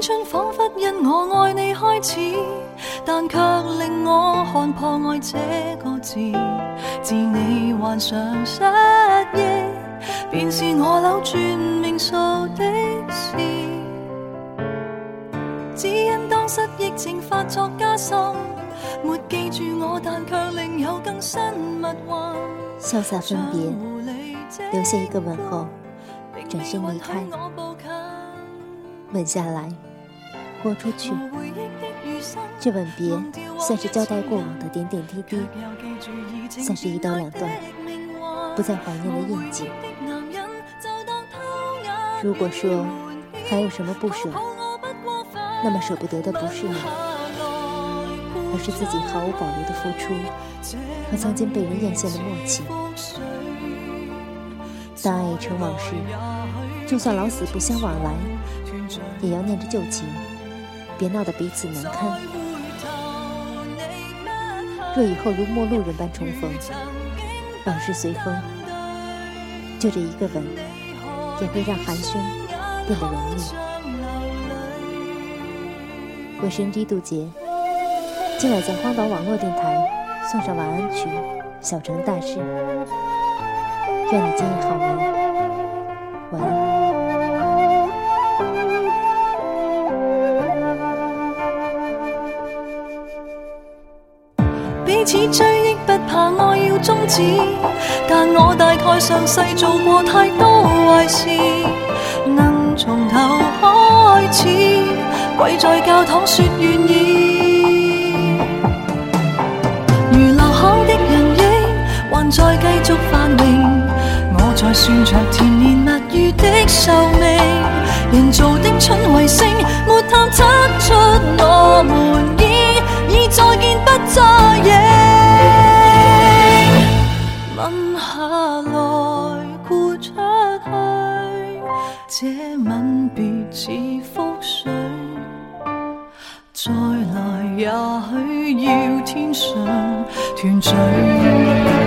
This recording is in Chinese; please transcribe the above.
青春仿佛因我爱你开始，但却令我看破爱这个字。自你患上失忆，便是我扭转命数的事。只因当失忆症发作加深，没记住我，但却另有更新密幻。潇洒分别，留下一个吻后，转身离开。吻下来，豁出去。这吻别，算是交代过往的点点滴滴，算是一刀两断，不再怀念的印记。如果说还有什么不舍，那么舍不得的不是你，而是自己毫无保留的付出和曾经被人艳羡的默契。当爱已成往事，就算老死不相往来。也要念着旧情，别闹得彼此难堪。若以后如陌路人般重逢，往事随风，就这一个吻，也会让寒暄变得容易。我是 NG 杜杰，今晚在荒岛网络电台送上晚安曲《小城大事》，愿你今夜好眠，晚安。彼此追忆不怕爱要终止，但我大概上世做过太多坏事，能从头开始，跪在教堂说愿意。如留下的人影还在继续繁荣，我在算着甜言蜜语的寿命，人造的春卫星没探测这吻别似覆水，再来也许要天上团聚。